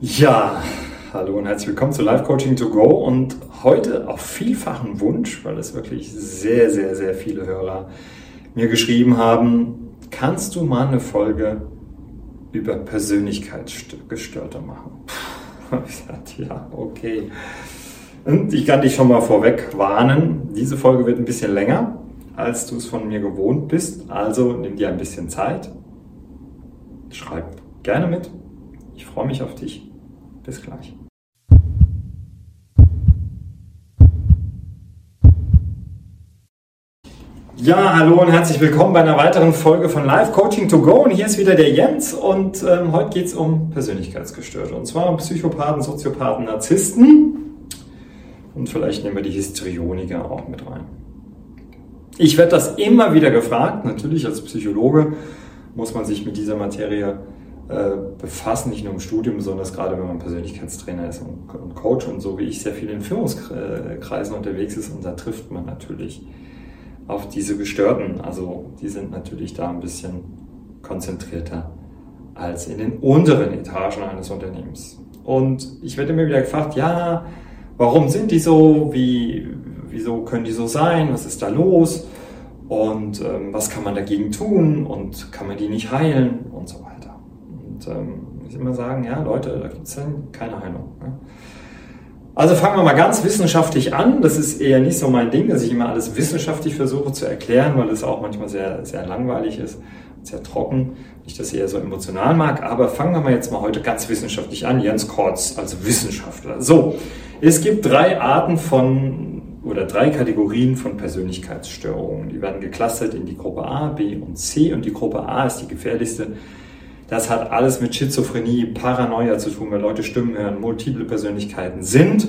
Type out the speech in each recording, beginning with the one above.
Ja, hallo und herzlich willkommen zu Live Coaching to Go und heute auf vielfachen Wunsch, weil es wirklich sehr, sehr, sehr viele Hörer mir geschrieben haben, kannst du mal eine Folge über Persönlichkeitsgestörte machen? Ich sagte, ja, okay. Und ich kann dich schon mal vorweg warnen, diese Folge wird ein bisschen länger, als du es von mir gewohnt bist, also nimm dir ein bisschen Zeit, schreib gerne mit, ich freue mich auf dich. Bis gleich. Ja, hallo und herzlich willkommen bei einer weiteren Folge von Live Coaching to Go. Und hier ist wieder der Jens und ähm, heute geht es um Persönlichkeitsgestörte. Und zwar um Psychopathen, Soziopathen, Narzissten. Und vielleicht nehmen wir die Histrioniker auch mit rein. Ich werde das immer wieder gefragt. Natürlich als Psychologe muss man sich mit dieser Materie befassen, nicht nur im Studium, sondern gerade wenn man Persönlichkeitstrainer ist und, Coach und so wie ich sehr viel in Führungskreisen unterwegs ist und da trifft man natürlich auf diese Gestörten. Also die sind natürlich da ein bisschen konzentrierter als in den unteren Etagen eines Unternehmens. Und ich werde immer wieder gefragt, ja, warum sind die so? Wie, wieso können die so sein? Was ist da los? Und ähm, was kann man dagegen tun? Und kann man die nicht heilen? Und so weiter. Und ähm, ich immer sagen, ja Leute, da gibt es dann keine Heilung. Ne? Also fangen wir mal ganz wissenschaftlich an. Das ist eher nicht so mein Ding, dass ich immer alles wissenschaftlich versuche zu erklären, weil es auch manchmal sehr, sehr langweilig ist, sehr trocken. Nicht, dass ich eher so emotional mag, aber fangen wir mal jetzt mal heute ganz wissenschaftlich an. Jens Kortz als Wissenschaftler. So, es gibt drei Arten von oder drei Kategorien von Persönlichkeitsstörungen. Die werden geclustert in die Gruppe A, B und C und die Gruppe A ist die gefährlichste. Das hat alles mit Schizophrenie, Paranoia zu tun, wenn Leute Stimmen hören, multiple Persönlichkeiten sind.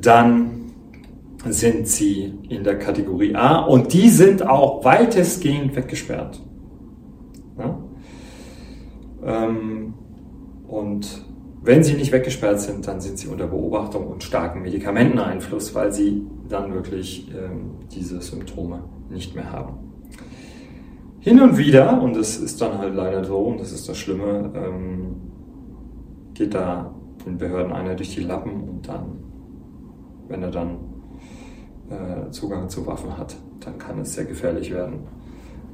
Dann sind sie in der Kategorie A und die sind auch weitestgehend weggesperrt. Ja? Ähm, und wenn sie nicht weggesperrt sind, dann sind sie unter Beobachtung und starken Medikamenteneinfluss, weil sie dann wirklich ähm, diese Symptome nicht mehr haben. Hin und wieder, und das ist dann halt leider so, und das ist das Schlimme, ähm, geht da den Behörden einer durch die Lappen und dann, wenn er dann äh, Zugang zu Waffen hat, dann kann es sehr gefährlich werden,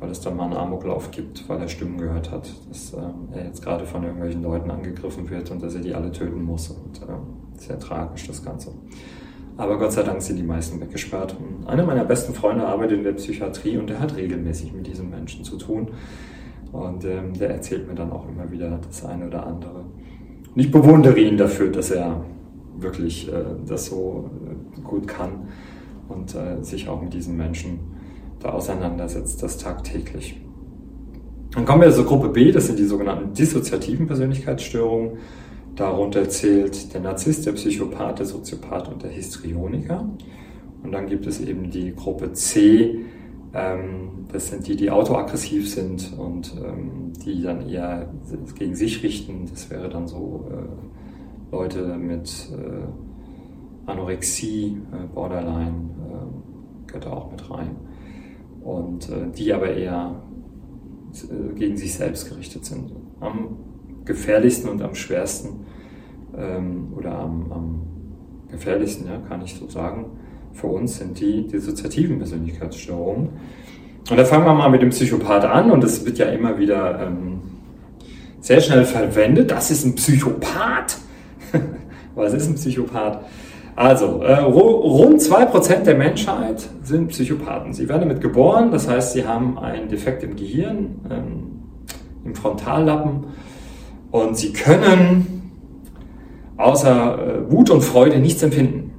weil es dann mal einen Amoklauf gibt, weil er Stimmen gehört hat, dass äh, er jetzt gerade von irgendwelchen Leuten angegriffen wird und dass er die alle töten muss. Und äh, sehr tragisch das Ganze. Aber Gott sei Dank sind die meisten weggesperrt. Einer meiner besten Freunde arbeitet in der Psychiatrie und der hat regelmäßig mit diesen Menschen zu tun. Und ähm, der erzählt mir dann auch immer wieder das eine oder andere. Und ich bewundere ihn dafür, dass er wirklich äh, das so äh, gut kann und äh, sich auch mit diesen Menschen da auseinandersetzt, das tagtäglich. Dann kommen wir zur Gruppe B, das sind die sogenannten dissoziativen Persönlichkeitsstörungen. Darunter zählt der Narzisst, der Psychopath, der Soziopath und der Histrioniker. Und dann gibt es eben die Gruppe C, ähm, das sind die, die autoaggressiv sind und ähm, die dann eher gegen sich richten. Das wäre dann so äh, Leute mit äh, Anorexie, äh, Borderline, gehört auch mit rein. Und die aber eher gegen sich selbst gerichtet sind. Gefährlichsten und am schwersten ähm, oder am, am gefährlichsten, ja, kann ich so sagen, für uns sind die dissoziativen Persönlichkeitsstörungen. Und da fangen wir mal mit dem Psychopath an und das wird ja immer wieder ähm, sehr schnell verwendet. Das ist ein Psychopath. Was ist ein Psychopath? Also, äh, rund 2% der Menschheit sind Psychopathen. Sie werden damit geboren, das heißt, sie haben einen Defekt im Gehirn, ähm, im Frontallappen und sie können außer äh, Wut und Freude nichts empfinden.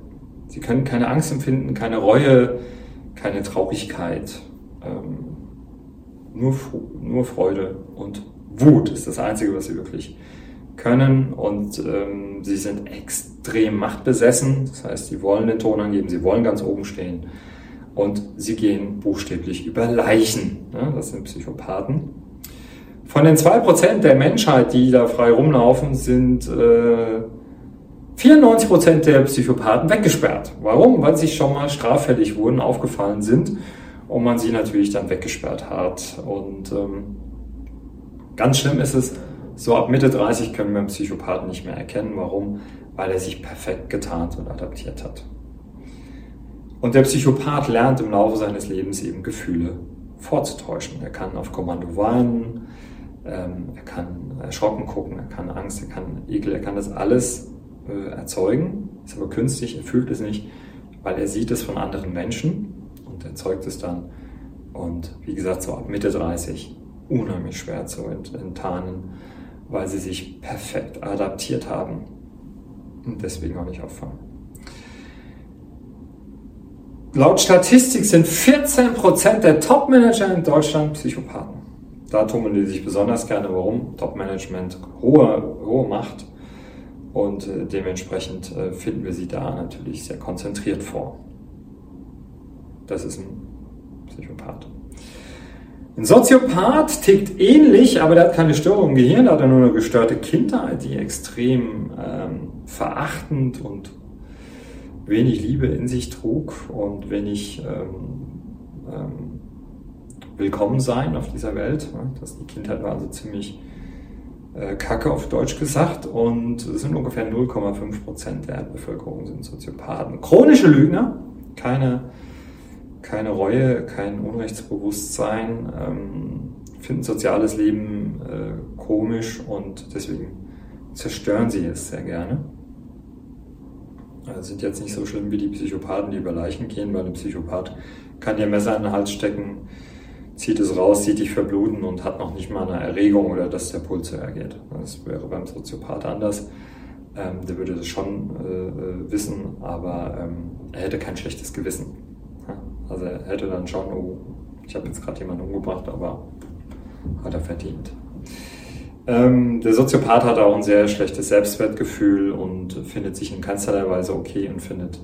Sie können keine Angst empfinden, keine Reue, keine Traurigkeit. Ähm, nur, nur Freude und Wut ist das Einzige, was sie wirklich können. Und ähm, sie sind extrem machtbesessen. Das heißt, sie wollen den Ton angeben, sie wollen ganz oben stehen. Und sie gehen buchstäblich über Leichen. Ja, das sind Psychopathen. Von den 2% der Menschheit, die da frei rumlaufen, sind äh, 94% der Psychopathen weggesperrt. Warum? Weil sie schon mal straffällig wurden, aufgefallen sind und man sie natürlich dann weggesperrt hat. Und ähm, ganz schlimm ist es, So ab Mitte 30 können wir einen Psychopathen nicht mehr erkennen. Warum? Weil er sich perfekt getarnt und adaptiert hat. Und der Psychopath lernt im Laufe seines Lebens eben Gefühle vorzutäuschen. Er kann auf Kommando weinen, ähm, er kann erschrocken gucken, er kann Angst, er kann Ekel, er kann das alles äh, erzeugen, ist aber künstlich, er fühlt es nicht, weil er sieht es von anderen Menschen und erzeugt es dann. Und wie gesagt, so ab Mitte 30 unheimlich schwer zu enttarnen, weil sie sich perfekt adaptiert haben und deswegen auch nicht auffallen. Laut Statistik sind 14% der Top-Manager in Deutschland Psychopathen. Da tummeln die sich besonders gerne. Warum? Top-Management, hohe, hohe Macht. Und äh, dementsprechend äh, finden wir sie da natürlich sehr konzentriert vor. Das ist ein Psychopath. Ein Soziopath tickt ähnlich, aber der hat keine Störung im Gehirn, der hat nur eine gestörte Kindheit, die extrem ähm, verachtend und wenig Liebe in sich trug und wenig ähm, ähm, willkommen sein auf dieser Welt. Das, die Kindheit war also ziemlich äh, kacke auf Deutsch gesagt und es sind ungefähr 0,5 Prozent der Erdbevölkerung sind Soziopathen. Chronische Lügner, keine, keine Reue, kein Unrechtsbewusstsein, ähm, finden soziales Leben äh, komisch und deswegen zerstören sie es sehr gerne. Also sind jetzt nicht so schlimm wie die Psychopathen, die über Leichen gehen, weil ein Psychopath kann dir Messer in den Hals stecken, zieht es raus, sieht dich verbluten und hat noch nicht mal eine Erregung oder dass der Puls höher geht. Das wäre beim Soziopath anders. Ähm, der würde das schon äh, äh, wissen, aber ähm, er hätte kein schlechtes Gewissen. Also er hätte dann schon, oh, ich habe jetzt gerade jemanden umgebracht, aber hat er verdient. Ähm, der Soziopath hat auch ein sehr schlechtes Selbstwertgefühl und findet sich in keinster Weise okay und findet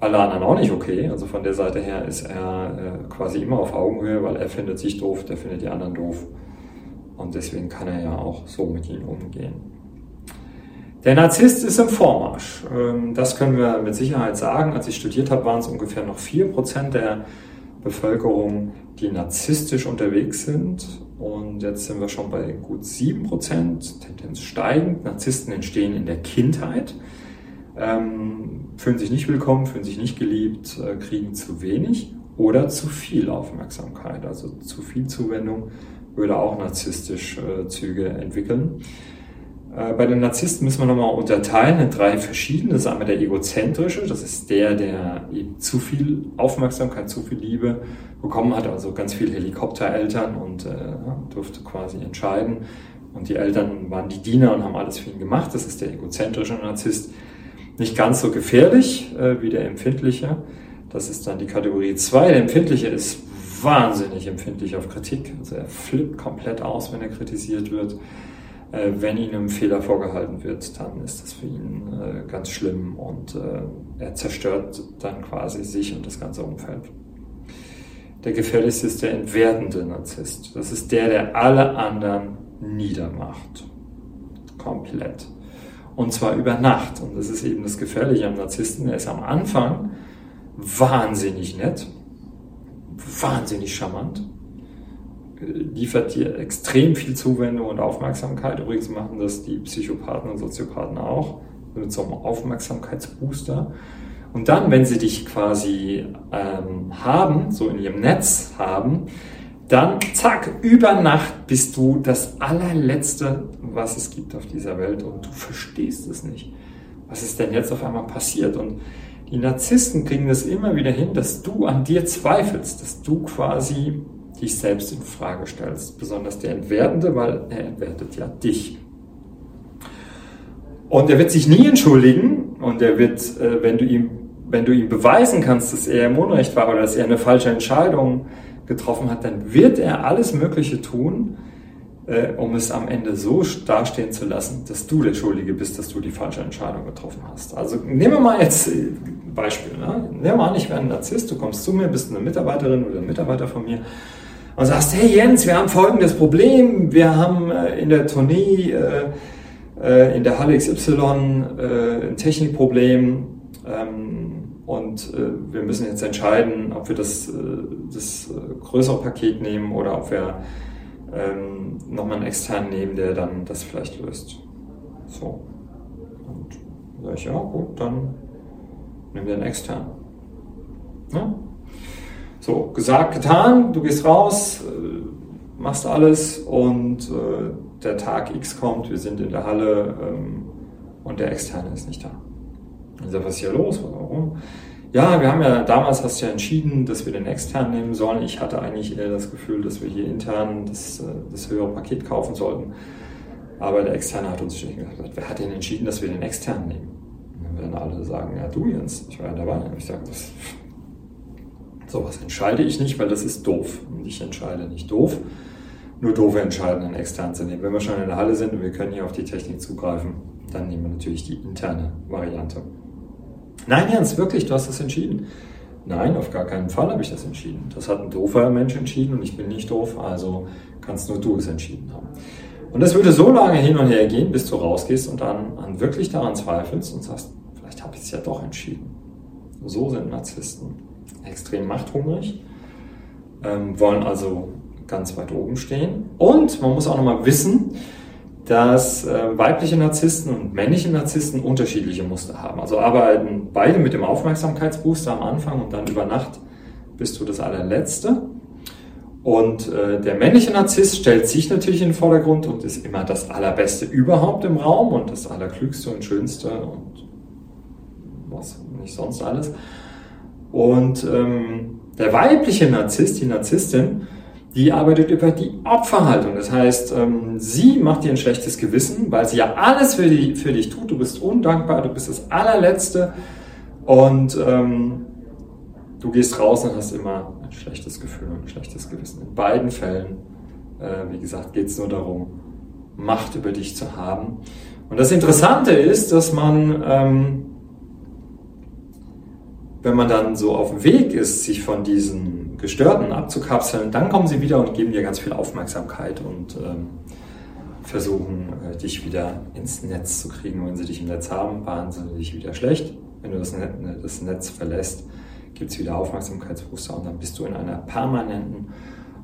alle anderen auch nicht okay. Also von der Seite her ist er äh, quasi immer auf Augenhöhe, weil er findet sich doof, der findet die anderen doof. Und deswegen kann er ja auch so mit ihnen umgehen. Der Narzisst ist im Vormarsch. Ähm, das können wir mit Sicherheit sagen. Als ich studiert habe, waren es ungefähr noch 4% der Bevölkerung, die narzisstisch unterwegs sind. Und jetzt sind wir schon bei gut 7%, Tendenz steigend. Narzissten entstehen in der Kindheit, ähm, fühlen sich nicht willkommen, fühlen sich nicht geliebt, äh, kriegen zu wenig oder zu viel Aufmerksamkeit. Also zu viel Zuwendung würde auch narzisstisch äh, Züge entwickeln. Äh, bei den Narzissten müssen wir nochmal unterteilen in drei verschiedene. Das ist einmal der egozentrische, das ist der, der eben zu viel Aufmerksamkeit, zu viel Liebe bekommen hat, also ganz viele Helikoptereltern und äh, durfte quasi entscheiden. Und die Eltern waren die Diener und haben alles für ihn gemacht. Das ist der egozentrische Narzisst. Nicht ganz so gefährlich äh, wie der empfindliche. Das ist dann die Kategorie 2. Der empfindliche ist wahnsinnig empfindlich auf Kritik. Also er flippt komplett aus, wenn er kritisiert wird. Äh, wenn ihm ein Fehler vorgehalten wird, dann ist das für ihn äh, ganz schlimm und äh, er zerstört dann quasi sich und das ganze Umfeld. Der gefährlichste ist der entwertende Narzisst. Das ist der, der alle anderen niedermacht. Komplett. Und zwar über Nacht. Und das ist eben das Gefährliche am Narzissten. Er ist am Anfang wahnsinnig nett, wahnsinnig charmant liefert dir extrem viel Zuwendung und Aufmerksamkeit. Übrigens machen das die Psychopathen und Soziopathen auch mit so einem Aufmerksamkeitsbooster. Und dann, wenn sie dich quasi ähm, haben, so in ihrem Netz haben, dann zack, über Nacht bist du das allerletzte, was es gibt auf dieser Welt und du verstehst es nicht. Was ist denn jetzt auf einmal passiert? Und die Narzissten kriegen das immer wieder hin, dass du an dir zweifelst, dass du quasi dich selbst in Frage stellst. Besonders der Entwertende, weil er entwertet ja dich. Und er wird sich nie entschuldigen und er wird, äh, wenn du ihm, wenn du ihm beweisen kannst, dass er im Unrecht war oder dass er eine falsche Entscheidung getroffen hat, dann wird er alles Mögliche tun, äh, um es am Ende so dastehen zu lassen, dass du der Schuldige bist, dass du die falsche Entscheidung getroffen hast. Also nehmen wir mal jetzt ein äh, Beispiel. Ne? Nehmen wir an, ich wäre ein Narzisst, du kommst zu mir, bist eine Mitarbeiterin oder ein Mitarbeiter von mir und sagst, hey Jens, wir haben folgendes Problem, wir haben äh, in der Tournee, äh, in der Halle XY ein Technikproblem ähm, und wir müssen jetzt entscheiden, ob wir das, das größere Paket nehmen oder ob wir ähm, nochmal einen externen nehmen, der dann das vielleicht löst. So. Und sage ich, ja gut, dann nimm dir einen externen. Ja? So, gesagt, getan, du gehst raus, äh, machst alles und äh, der Tag X kommt, wir sind in der Halle ähm, und der Externe ist nicht da. Ich sage, was ist hier los? Warum? Ja, wir haben ja damals hast du ja entschieden, dass wir den externen nehmen sollen. Ich hatte eigentlich eher das Gefühl, dass wir hier intern das, äh, das höhere Paket kaufen sollten. Aber der externe hat uns gesagt, wer hat denn entschieden, dass wir den externen nehmen? Und dann werden alle sagen, ja du Jens, ich war ja dabei. Und ich sage, das, sowas entscheide ich nicht, weil das ist doof. Und ich entscheide nicht doof. Nur doofe entscheiden, einen externen zu nehmen. Wenn wir schon in der Halle sind und wir können hier auf die Technik zugreifen, dann nehmen wir natürlich die interne Variante. Nein, Jens, wirklich, du hast das entschieden. Nein, auf gar keinen Fall habe ich das entschieden. Das hat ein doofer Mensch entschieden und ich bin nicht doof, also kannst nur du es entschieden haben. Und das würde so lange hin und her gehen, bis du rausgehst und dann an wirklich daran zweifelst und sagst, vielleicht habe ich es ja doch entschieden. So sind Narzissten. Extrem machthungrig, ähm, wollen also ganz weit oben stehen. Und man muss auch nochmal wissen, dass äh, weibliche Narzissten und männliche Narzissten unterschiedliche Muster haben. Also arbeiten beide mit dem Aufmerksamkeitsbooster am Anfang und dann über Nacht bist du das allerletzte. Und äh, der männliche Narzisst stellt sich natürlich in den Vordergrund und ist immer das Allerbeste überhaupt im Raum und das Allerklügste und Schönste und was nicht sonst alles. Und ähm, der weibliche Narzisst, die Narzisstin, die arbeitet über die Opferhaltung. Das heißt, ähm, sie macht dir ein schlechtes Gewissen, weil sie ja alles für, die, für dich tut. Du bist undankbar, du bist das allerletzte und ähm, du gehst raus und hast immer ein schlechtes Gefühl und ein schlechtes Gewissen. In beiden Fällen, äh, wie gesagt, geht es nur darum, Macht über dich zu haben. Und das Interessante ist, dass man ähm, wenn man dann so auf dem Weg ist, sich von diesen Gestörten abzukapseln, dann kommen sie wieder und geben dir ganz viel Aufmerksamkeit und ähm, versuchen, äh, dich wieder ins Netz zu kriegen. wenn sie dich im Netz haben, behandeln sie dich wieder schlecht. Wenn du das, Net, das Netz verlässt, gibt es wieder Aufmerksamkeitsbooster und dann bist du in einer permanenten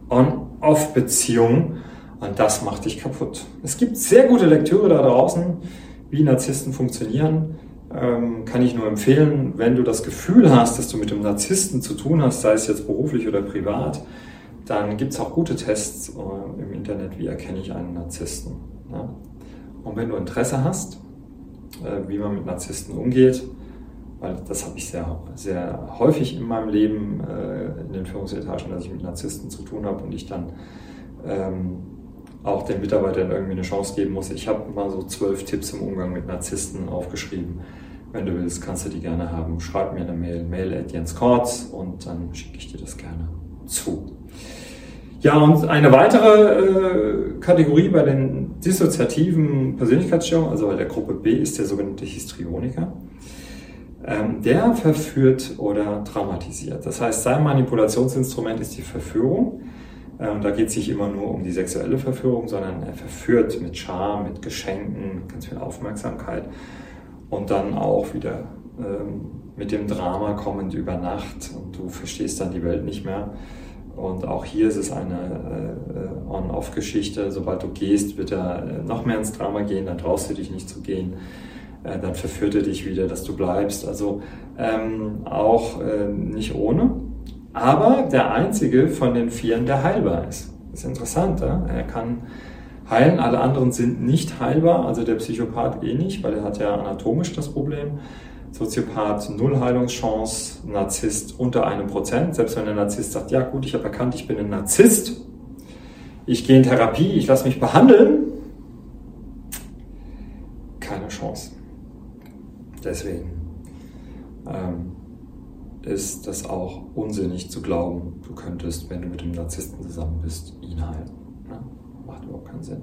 On-Off-Beziehung und das macht dich kaputt. Es gibt sehr gute Lektüre da draußen, wie Narzissten funktionieren kann ich nur empfehlen, wenn du das Gefühl hast, dass du mit einem Narzissten zu tun hast, sei es jetzt beruflich oder privat, dann gibt es auch gute Tests äh, im Internet, wie erkenne ich einen Narzissten. Ja? Und wenn du Interesse hast, äh, wie man mit Narzissten umgeht, weil das habe ich sehr, sehr häufig in meinem Leben äh, in den Führungsetagen, dass ich mit Narzissten zu tun habe und ich dann ähm, auch den Mitarbeitern irgendwie eine Chance geben muss. Ich habe mal so zwölf Tipps im Umgang mit Narzissten aufgeschrieben. Wenn du willst, kannst du die gerne haben. Schreib mir eine Mail, mail at Jens Kortz und dann schicke ich dir das gerne zu. Ja, und eine weitere äh, Kategorie bei den dissoziativen Persönlichkeitsstörungen, also bei der Gruppe B, ist der sogenannte Histrioniker. Ähm, der verführt oder traumatisiert. Das heißt, sein Manipulationsinstrument ist die Verführung. Und da geht es nicht immer nur um die sexuelle Verführung, sondern er verführt mit Charme, mit Geschenken, ganz viel Aufmerksamkeit und dann auch wieder ähm, mit dem Drama kommend über Nacht und du verstehst dann die Welt nicht mehr. Und auch hier ist es eine äh, On-Off-Geschichte. Sobald du gehst, wird er äh, noch mehr ins Drama gehen, dann traust du dich nicht zu gehen. Äh, dann verführt er dich wieder, dass du bleibst. Also ähm, auch äh, nicht ohne aber der einzige von den Vieren, der heilbar ist. Das ist interessant, ja? er kann heilen, alle anderen sind nicht heilbar, also der Psychopath eh nicht, weil er hat ja anatomisch das Problem. Soziopath null Heilungschance, Narzisst unter einem Prozent. Selbst wenn der Narzisst sagt, ja gut, ich habe erkannt, ich bin ein Narzisst, ich gehe in Therapie, ich lasse mich behandeln, keine Chance. Deswegen. Ähm, ist das auch unsinnig zu glauben, du könntest, wenn du mit dem Narzissten zusammen bist, ihn heilen. Ja? Macht überhaupt keinen Sinn.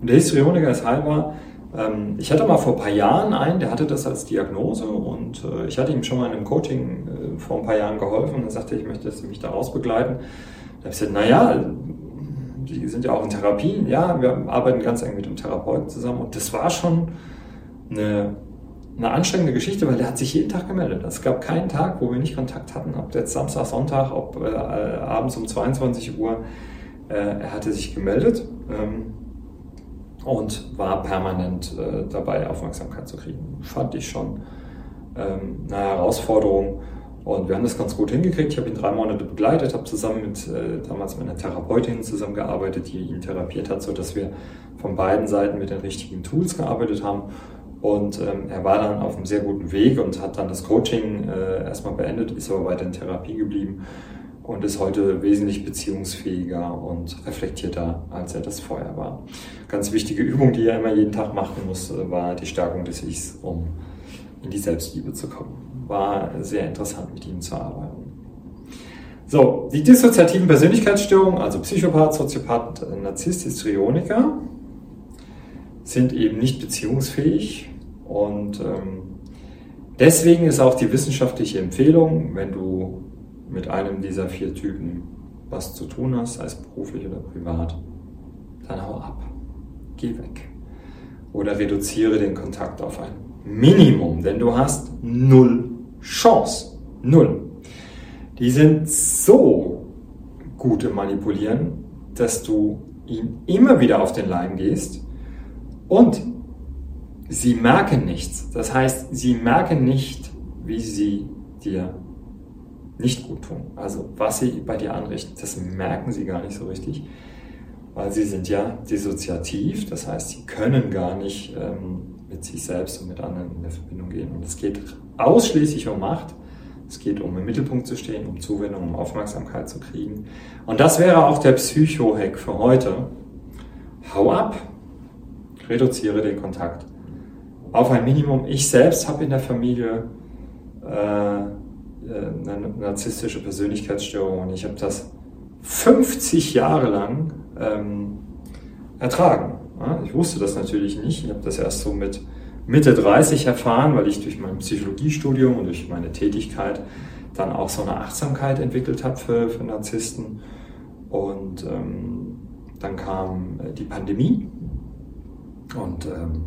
Und der Histrioniker ist heilbar. Ähm, ich hatte mal vor ein paar Jahren einen, der hatte das als Diagnose und äh, ich hatte ihm schon mal in einem Coaching äh, vor ein paar Jahren geholfen und er sagte, ich möchte, dass mich daraus begleiten. Da habe ich gesagt, naja, Sie sind ja auch in Therapien. Ja, wir arbeiten ganz eng mit dem Therapeuten zusammen und das war schon eine eine anstrengende Geschichte, weil der hat sich jeden Tag gemeldet. Es gab keinen Tag, wo wir nicht Kontakt hatten, ob jetzt Samstag, Sonntag, ob äh, abends um 22 Uhr. Äh, er hatte sich gemeldet ähm, und war permanent äh, dabei, Aufmerksamkeit zu kriegen. Fand ich schon ähm, eine Herausforderung. Und wir haben das ganz gut hingekriegt. Ich habe ihn drei Monate begleitet, habe zusammen mit äh, damals mit einer Therapeutin zusammengearbeitet, die ihn therapiert hat, sodass wir von beiden Seiten mit den richtigen Tools gearbeitet haben. Und ähm, er war dann auf einem sehr guten Weg und hat dann das Coaching äh, erstmal beendet, ist aber weiter in Therapie geblieben und ist heute wesentlich beziehungsfähiger und reflektierter, als er das vorher war. Ganz wichtige Übung, die er immer jeden Tag machen muss, äh, war die Stärkung des Ichs, um in die Selbstliebe zu kommen. War sehr interessant, mit ihm zu arbeiten. So, die dissoziativen Persönlichkeitsstörungen, also Psychopath, Soziopath, Narzisst, Histrioniker, sind eben nicht beziehungsfähig und ähm, deswegen ist auch die wissenschaftliche Empfehlung, wenn du mit einem dieser vier Typen was zu tun hast, sei es beruflich oder privat, dann hau ab. Geh weg. Oder reduziere den Kontakt auf ein Minimum, denn du hast null Chance. Null. Die sind so gut im Manipulieren, dass du ihm immer wieder auf den Leim gehst und sie merken nichts. Das heißt, sie merken nicht, wie sie dir nicht gut tun. Also was sie bei dir anrichten, das merken sie gar nicht so richtig, weil sie sind ja dissoziativ, das heißt, sie können gar nicht ähm, mit sich selbst und mit anderen in eine Verbindung gehen. Und es geht ausschließlich um Macht. Es geht um im Mittelpunkt zu stehen, um Zuwendung, um Aufmerksamkeit zu kriegen. Und das wäre auch der Psycho-Hack für heute. Hau ab, reduziere den Kontakt auf ein Minimum. Ich selbst habe in der Familie äh, äh, eine narzisstische Persönlichkeitsstörung und ich habe das 50 Jahre lang ähm, ertragen. Ja, ich wusste das natürlich nicht. Ich habe das erst so mit Mitte 30 erfahren, weil ich durch mein Psychologiestudium und durch meine Tätigkeit dann auch so eine Achtsamkeit entwickelt habe für, für Narzissten. Und ähm, dann kam äh, die Pandemie und ähm,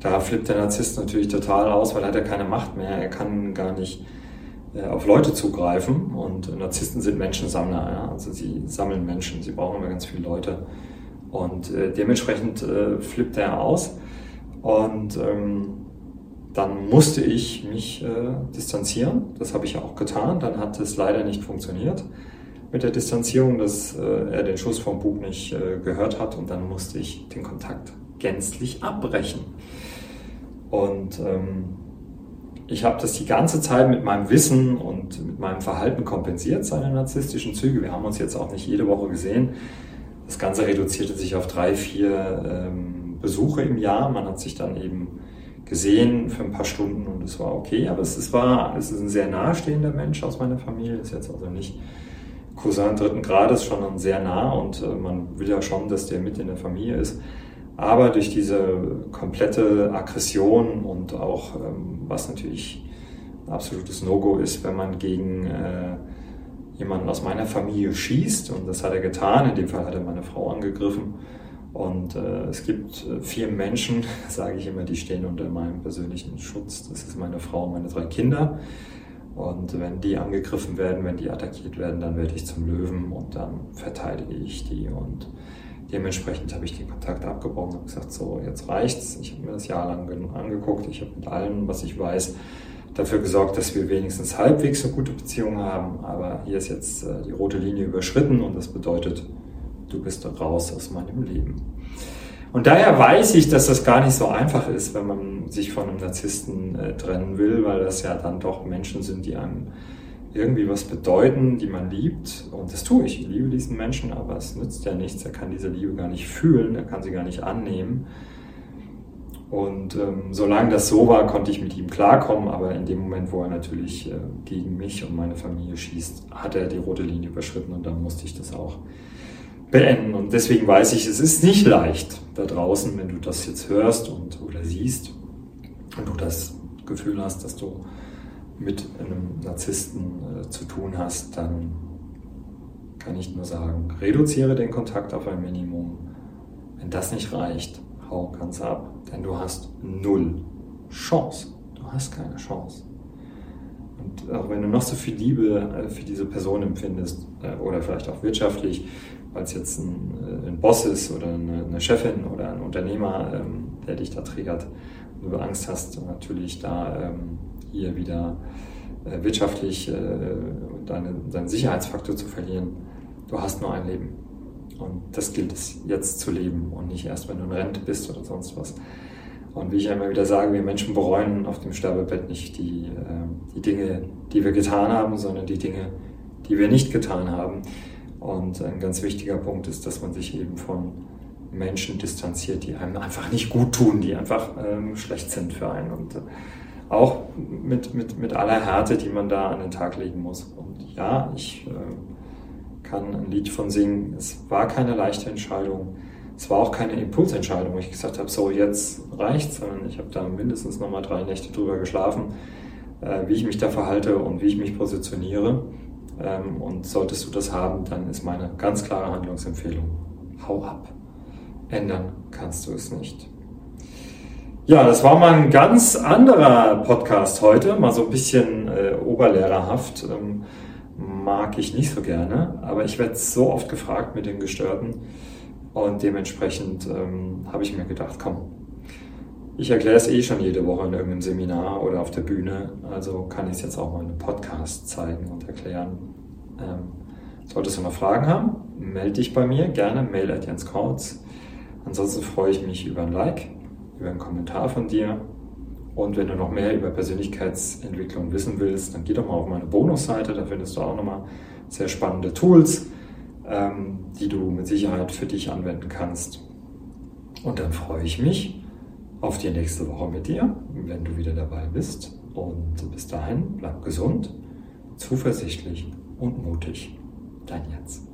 da flippt der Narzisst natürlich total aus, weil er hat ja keine Macht mehr. Er kann gar nicht äh, auf Leute zugreifen. Und Narzissten sind Menschensammler, ja? also sie sammeln Menschen, sie brauchen immer ganz viele Leute. Und äh, dementsprechend äh, flippt er aus. Und ähm, dann musste ich mich äh, distanzieren, das habe ich auch getan, dann hat es leider nicht funktioniert mit der Distanzierung, dass äh, er den Schuss vom Bug nicht äh, gehört hat. Und dann musste ich den Kontakt gänzlich abbrechen und ähm, ich habe das die ganze Zeit mit meinem Wissen und mit meinem Verhalten kompensiert, seine narzisstischen Züge. Wir haben uns jetzt auch nicht jede Woche gesehen. Das Ganze reduzierte sich auf drei, vier ähm, Besuche im Jahr. Man hat sich dann eben gesehen für ein paar Stunden und es war okay. Aber es, es war, es ist ein sehr nahestehender Mensch aus meiner Familie. Ist jetzt also nicht Cousin dritten Grades, schon sehr nah und äh, man will ja schon, dass der mit in der Familie ist. Aber durch diese komplette Aggression und auch, ähm, was natürlich ein absolutes No-Go ist, wenn man gegen äh, jemanden aus meiner Familie schießt, und das hat er getan, in dem Fall hat er meine Frau angegriffen. Und äh, es gibt äh, vier Menschen, sage ich immer, die stehen unter meinem persönlichen Schutz. Das ist meine Frau und meine drei Kinder. Und wenn die angegriffen werden, wenn die attackiert werden, dann werde ich zum Löwen und dann verteidige ich die. Und Dementsprechend habe ich den Kontakt abgebrochen und gesagt, so, jetzt reicht's. Ich habe mir das Jahr lang angeguckt. Ich habe mit allem, was ich weiß, dafür gesorgt, dass wir wenigstens halbwegs eine gute Beziehung haben. Aber hier ist jetzt äh, die rote Linie überschritten und das bedeutet, du bist raus aus meinem Leben. Und daher weiß ich, dass das gar nicht so einfach ist, wenn man sich von einem Narzissten äh, trennen will, weil das ja dann doch Menschen sind, die einem irgendwie was bedeuten, die man liebt. Und das tue ich. Ich liebe diesen Menschen, aber es nützt ja nichts. Er kann diese Liebe gar nicht fühlen, er kann sie gar nicht annehmen. Und ähm, solange das so war, konnte ich mit ihm klarkommen, aber in dem Moment, wo er natürlich äh, gegen mich und meine Familie schießt, hat er die rote Linie überschritten und dann musste ich das auch beenden. Und deswegen weiß ich, es ist nicht leicht da draußen, wenn du das jetzt hörst und oder siehst und du das Gefühl hast, dass du mit einem Narzissten äh, zu tun hast, dann kann ich nur sagen, reduziere den Kontakt auf ein Minimum. Wenn das nicht reicht, hau ganz ab, denn du hast null Chance. Du hast keine Chance. Und auch wenn du noch so viel Liebe äh, für diese Person empfindest äh, oder vielleicht auch wirtschaftlich, weil es jetzt ein, äh, ein, Boss ist oder eine, eine, Chefin oder ein Unternehmer, ähm, der dich da triggert und du Angst hast, natürlich da ähm, hier wieder äh, wirtschaftlich äh, deine, deinen Sicherheitsfaktor zu verlieren. Du hast nur ein Leben. Und das gilt es jetzt zu leben und nicht erst, wenn du in Rente bist oder sonst was. Und wie ich immer wieder sage, wir Menschen bereuen auf dem Sterbebett nicht die, äh, die Dinge, die wir getan haben, sondern die Dinge, die wir nicht getan haben. Und ein ganz wichtiger Punkt ist, dass man sich eben von Menschen distanziert, die einem einfach nicht gut tun, die einfach ähm, schlecht sind für einen. Und äh, auch mit, mit, mit aller Härte, die man da an den Tag legen muss. Und ja, ich äh, kann ein Lied von singen. Es war keine leichte Entscheidung. Es war auch keine Impulsentscheidung, wo ich gesagt habe, so jetzt reicht's, sondern ich habe da mindestens nochmal drei Nächte drüber geschlafen, äh, wie ich mich da verhalte und wie ich mich positioniere. Ähm, und solltest du das haben, dann ist meine ganz klare Handlungsempfehlung, hau ab. Ändern kannst du es nicht. Ja, das war mal ein ganz anderer Podcast heute, mal so ein bisschen äh, oberlehrerhaft. Ähm, mag ich nicht so gerne, aber ich werde so oft gefragt mit den Gestörten und dementsprechend ähm, habe ich mir gedacht, komm, ich erkläre es eh schon jede Woche in irgendeinem Seminar oder auf der Bühne, also kann ich es jetzt auch mal in einem Podcast zeigen und erklären. Ähm, solltest du noch Fragen haben, melde dich bei mir, gerne, mail at Jens Kautz. Ansonsten freue ich mich über ein Like, über einen Kommentar von dir. Und wenn du noch mehr über Persönlichkeitsentwicklung wissen willst, dann geh doch mal auf meine Bonusseite, da findest du auch nochmal sehr spannende Tools, ähm, die du mit Sicherheit für dich anwenden kannst. Und dann freue ich mich auf die nächste Woche mit dir, wenn du wieder dabei bist. Und bis dahin, bleib gesund, zuversichtlich und mutig. Dein Jens.